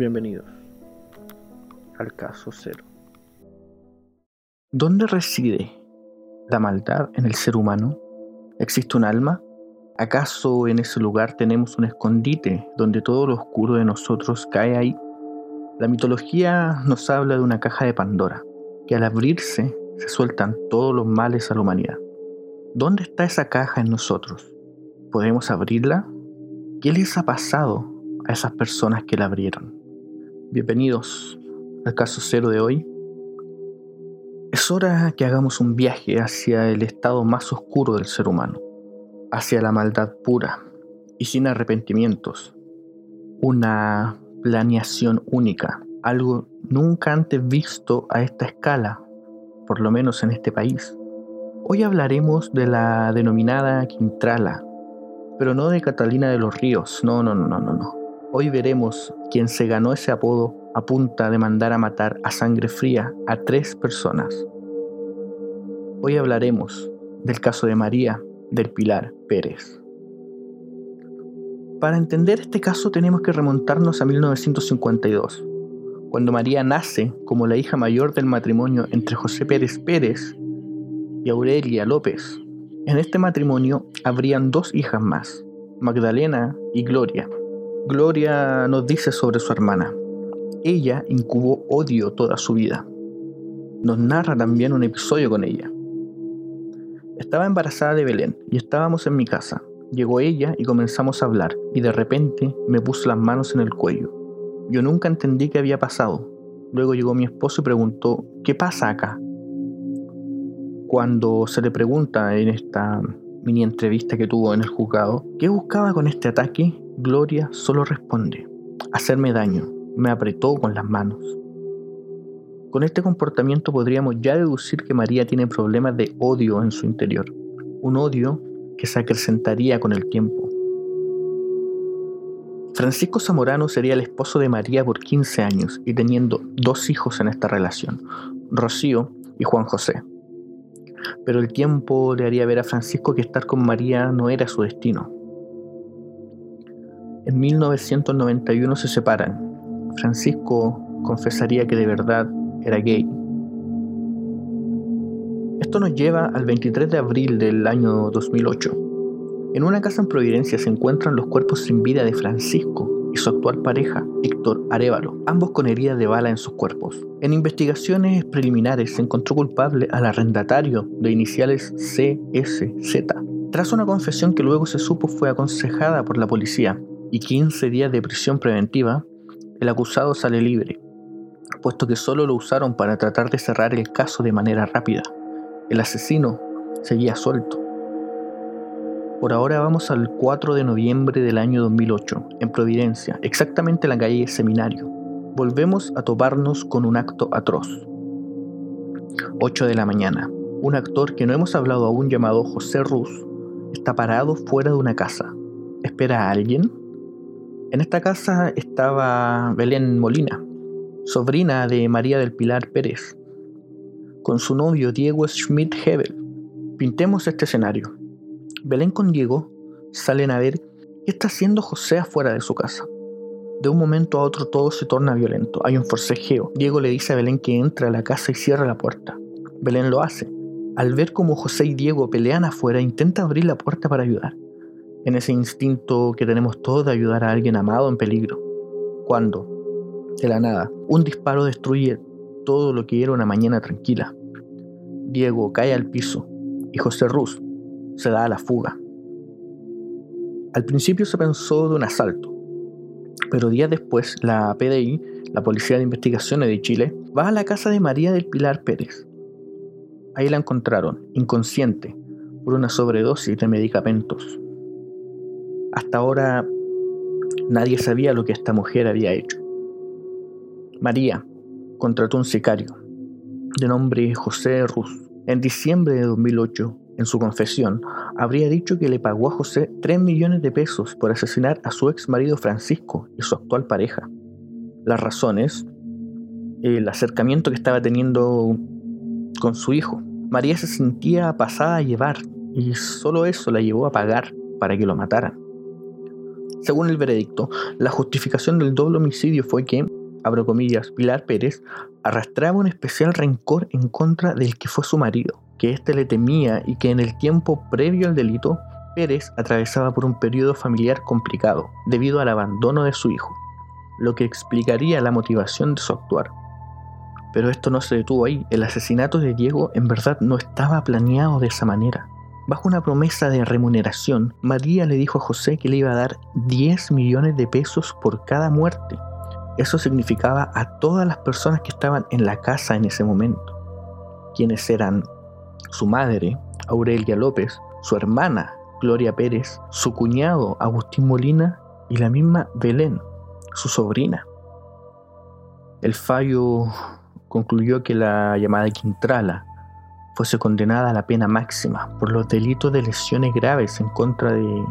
Bienvenidos al caso cero. ¿Dónde reside la maldad en el ser humano? ¿Existe un alma? ¿Acaso en ese lugar tenemos un escondite donde todo lo oscuro de nosotros cae ahí? La mitología nos habla de una caja de Pandora, que al abrirse se sueltan todos los males a la humanidad. ¿Dónde está esa caja en nosotros? ¿Podemos abrirla? ¿Qué les ha pasado a esas personas que la abrieron? Bienvenidos al caso cero de hoy. Es hora que hagamos un viaje hacia el estado más oscuro del ser humano, hacia la maldad pura y sin arrepentimientos. Una planeación única, algo nunca antes visto a esta escala, por lo menos en este país. Hoy hablaremos de la denominada Quintrala, pero no de Catalina de los Ríos, no, no, no, no, no. Hoy veremos quién se ganó ese apodo a punta de mandar a matar a sangre fría a tres personas. Hoy hablaremos del caso de María del Pilar Pérez. Para entender este caso tenemos que remontarnos a 1952, cuando María nace como la hija mayor del matrimonio entre José Pérez Pérez y Aurelia López, en este matrimonio habrían dos hijas más, Magdalena y Gloria. Gloria nos dice sobre su hermana. Ella incubó odio toda su vida. Nos narra también un episodio con ella. Estaba embarazada de Belén y estábamos en mi casa. Llegó ella y comenzamos a hablar y de repente me puso las manos en el cuello. Yo nunca entendí qué había pasado. Luego llegó mi esposo y preguntó, ¿qué pasa acá? cuando se le pregunta en esta mini entrevista que tuvo en el juzgado, ¿qué buscaba con este ataque? Gloria solo responde, hacerme daño, me apretó con las manos. Con este comportamiento podríamos ya deducir que María tiene problemas de odio en su interior, un odio que se acrecentaría con el tiempo. Francisco Zamorano sería el esposo de María por 15 años y teniendo dos hijos en esta relación, Rocío y Juan José pero el tiempo le haría ver a Francisco que estar con María no era su destino. En 1991 se separan. Francisco confesaría que de verdad era gay. Esto nos lleva al 23 de abril del año 2008. En una casa en Providencia se encuentran los cuerpos sin vida de Francisco, y su actual pareja, Héctor Arevalo, ambos con heridas de bala en sus cuerpos. En investigaciones preliminares se encontró culpable al arrendatario de iniciales CSZ, tras una confesión que luego se supo fue aconsejada por la policía y 15 días de prisión preventiva, el acusado sale libre, puesto que solo lo usaron para tratar de cerrar el caso de manera rápida. El asesino seguía suelto. Por ahora vamos al 4 de noviembre del año 2008, en Providencia, exactamente en la calle Seminario. Volvemos a toparnos con un acto atroz. 8 de la mañana. Un actor que no hemos hablado aún llamado José Ruz está parado fuera de una casa. ¿Espera a alguien? En esta casa estaba Belén Molina, sobrina de María del Pilar Pérez, con su novio Diego Schmidt-Hebel. Pintemos este escenario. Belén con Diego salen a ver qué está haciendo José afuera de su casa. De un momento a otro todo se torna violento, hay un forcejeo. Diego le dice a Belén que entre a la casa y cierre la puerta. Belén lo hace. Al ver cómo José y Diego pelean afuera, intenta abrir la puerta para ayudar. En ese instinto que tenemos todos de ayudar a alguien amado en peligro. Cuando, de la nada, un disparo destruye todo lo que era una mañana tranquila. Diego cae al piso y José Ruz, se da a la fuga. Al principio se pensó de un asalto, pero días después la PDI, la Policía de Investigaciones de Chile, va a la casa de María del Pilar Pérez. Ahí la encontraron, inconsciente, por una sobredosis de medicamentos. Hasta ahora nadie sabía lo que esta mujer había hecho. María contrató un sicario, de nombre José Ruz. En diciembre de 2008 en su confesión, habría dicho que le pagó a José 3 millones de pesos por asesinar a su ex marido Francisco y su actual pareja. Las razones, el acercamiento que estaba teniendo con su hijo. María se sentía pasada a llevar y solo eso la llevó a pagar para que lo mataran. Según el veredicto, la justificación del doble homicidio fue que, abro comillas, Pilar Pérez arrastraba un especial rencor en contra del que fue su marido, que éste le temía y que en el tiempo previo al delito, Pérez atravesaba por un periodo familiar complicado debido al abandono de su hijo, lo que explicaría la motivación de su actuar. Pero esto no se detuvo ahí, el asesinato de Diego en verdad no estaba planeado de esa manera. Bajo una promesa de remuneración, María le dijo a José que le iba a dar 10 millones de pesos por cada muerte. Eso significaba a todas las personas que estaban en la casa en ese momento, quienes eran su madre, Aurelia López, su hermana, Gloria Pérez, su cuñado, Agustín Molina, y la misma Belén, su sobrina. El fallo concluyó que la llamada Quintrala fuese condenada a la pena máxima por los delitos de lesiones graves en contra de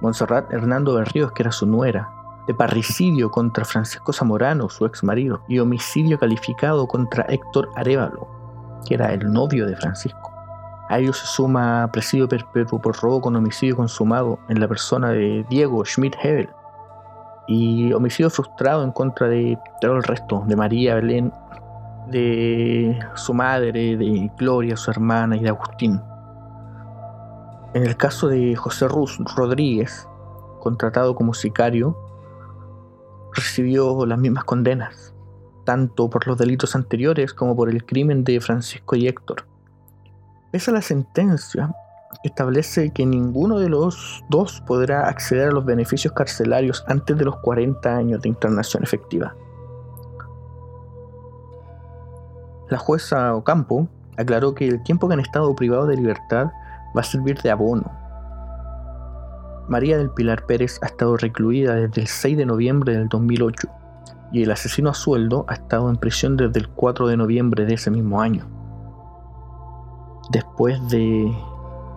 Montserrat Hernando Berríos, que era su nuera, de parricidio contra Francisco Zamorano, su ex marido, y homicidio calificado contra Héctor Arevalo, que era el novio de Francisco. A ello se suma presidio perpetuo por robo con homicidio consumado en la persona de Diego Schmidt-Hebel y homicidio frustrado en contra de todo el resto, de María Belén de su madre, de Gloria, su hermana y de Agustín. En el caso de José Ruz Rodríguez, contratado como sicario, recibió las mismas condenas, tanto por los delitos anteriores como por el crimen de Francisco y Héctor. Esa la sentencia establece que ninguno de los dos podrá acceder a los beneficios carcelarios antes de los 40 años de internación efectiva. La jueza Ocampo aclaró que el tiempo que han estado privados de libertad va a servir de abono. María del Pilar Pérez ha estado recluida desde el 6 de noviembre del 2008 y el asesino a sueldo ha estado en prisión desde el 4 de noviembre de ese mismo año. Después de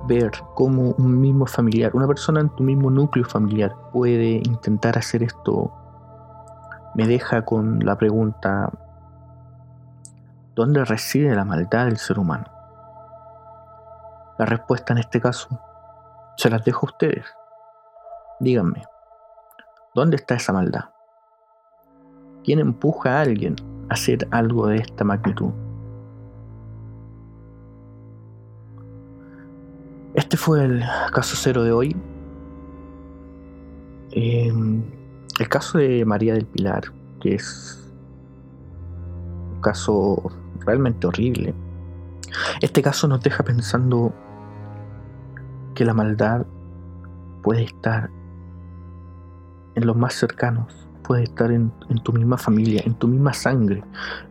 ver cómo un mismo familiar, una persona en tu mismo núcleo familiar puede intentar hacer esto, me deja con la pregunta, ¿Dónde reside la maldad del ser humano? La respuesta en este caso se las dejo a ustedes. Díganme, ¿dónde está esa maldad? ¿Quién empuja a alguien a hacer algo de esta magnitud? Este fue el caso cero de hoy. Em, el caso de María del Pilar, que es un caso realmente horrible. Este caso nos deja pensando que la maldad puede estar en los más cercanos, puede estar en, tu misma familia, en tu misma sangre,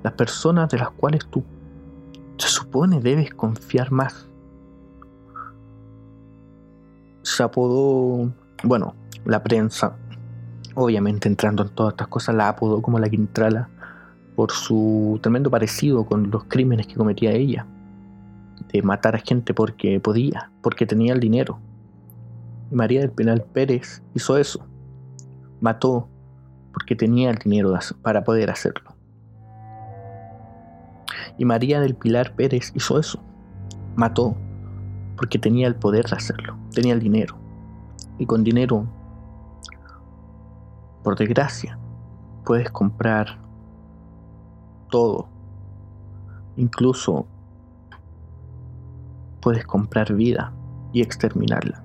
las personas de las cuales tú se supone debes confiar más. Se apodó, bueno, la prensa, obviamente entrando en todas estas cosas, la apodó como la Quintrala por su tremendo parecido con los crímenes que cometía ella, de matar a gente porque podía, porque tenía el dinero. María del Penal Pérez hizo eso, mató porque tenía el dinero para poder hacerlo. Y María del Pilar Pérez hizo eso, mató porque tenía el poder de hacerlo, tenía el dinero. Y con dinero, por desgracia, puedes comprar todo. Incluso puedes comprar vida y exterminarla.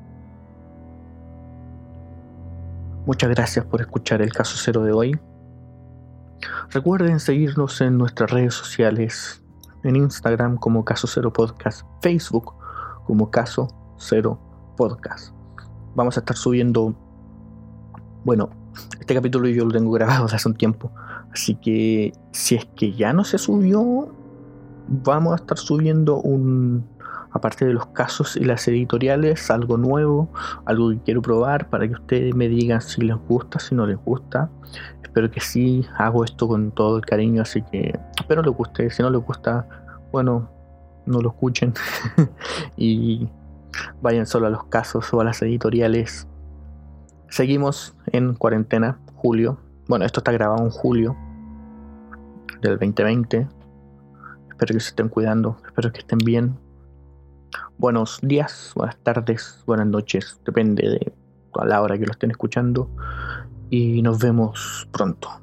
Muchas gracias por escuchar el caso cero de hoy. Recuerden seguirnos en nuestras redes sociales, en Instagram como Caso Cero Podcast, Facebook como Caso Cero Podcast. Vamos a estar subiendo, bueno, este capítulo yo lo tengo grabado hace un tiempo, Así que si es que ya no se subió, vamos a estar subiendo un, aparte de los casos y las editoriales, algo nuevo, algo que quiero probar para que ustedes me digan si les gusta, si no les gusta. Espero que sí, hago esto con todo el cariño, así que espero les guste. Si no les gusta, bueno, no lo escuchen y vayan solo a los casos o a las editoriales. Seguimos en cuarentena, julio, bueno, esto está grabado en julio del 2020. Espero que se estén cuidando, espero que estén bien. Buenos días, buenas tardes, buenas noches, depende de a la hora que lo estén escuchando. Y nos vemos pronto.